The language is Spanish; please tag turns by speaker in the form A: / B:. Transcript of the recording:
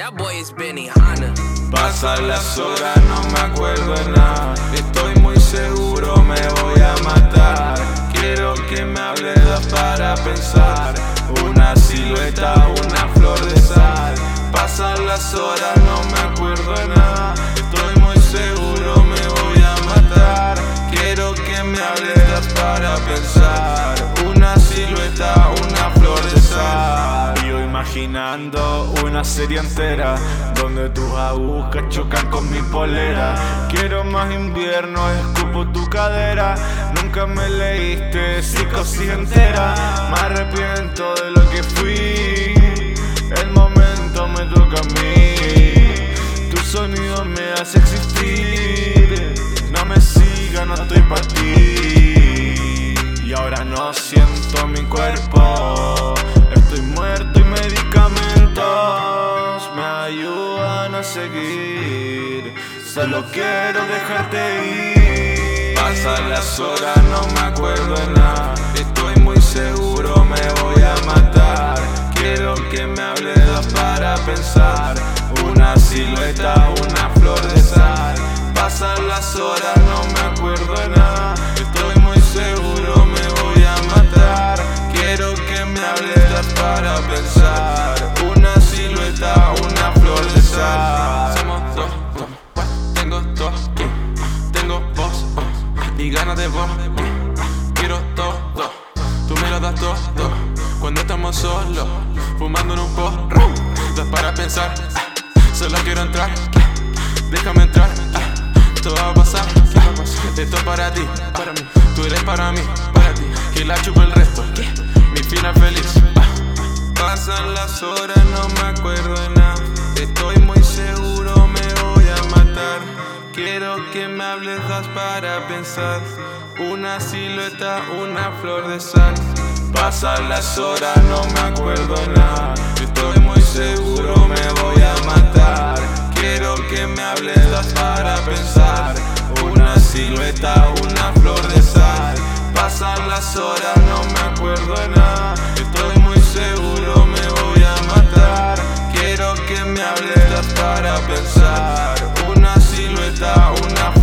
A: That.
B: Pasan las horas, no me acuerdo de nada. Estoy muy seguro, me voy a matar. Quiero que me hables para pensar. Una silueta, una flor de sal. Pasan las horas, imaginando una serie entera donde tus agujas chocan con mi polera. Quiero más invierno, escupo tu cadera. Nunca me leíste psicosis entera. Me arrepiento de lo que fui. El momento me toca a mí. Tu sonido me hace existir. No me sigas, no estoy para ti. Y ahora no siento mi cuerpo. Ayudan a seguir. Solo quiero dejarte ir. Pasan las horas, no me acuerdo de nada. Estoy muy seguro, me voy a matar. Quiero que me hables para pensar. Una silueta, una flor de sal. Pasan las horas, no me acuerdo de nada. Estoy muy seguro, me voy a matar. Quiero que me hables para pensar. Ganas de vos. Quiero todo, tú me lo das todo. Cuando estamos solos, fumando en un porro, das para pensar. Solo quiero entrar, déjame entrar. Todo va a pasar, esto es para ti, para mí. Tú eres para mí, para ti. Que la chupo el resto, mi final feliz. Pasan las horas, no me acuerdo de nada. tabletas para pensar. Una silueta, una flor de sal. Pasan las horas, no me acuerdo nada. Estoy muy seguro, me voy a matar. Quiero que me hables para pensar. Una silueta, una flor de sal. Pasan las horas, no me acuerdo nada. Estoy muy seguro, me voy a matar. Quiero que me hables para pensar. Una silueta, una flor.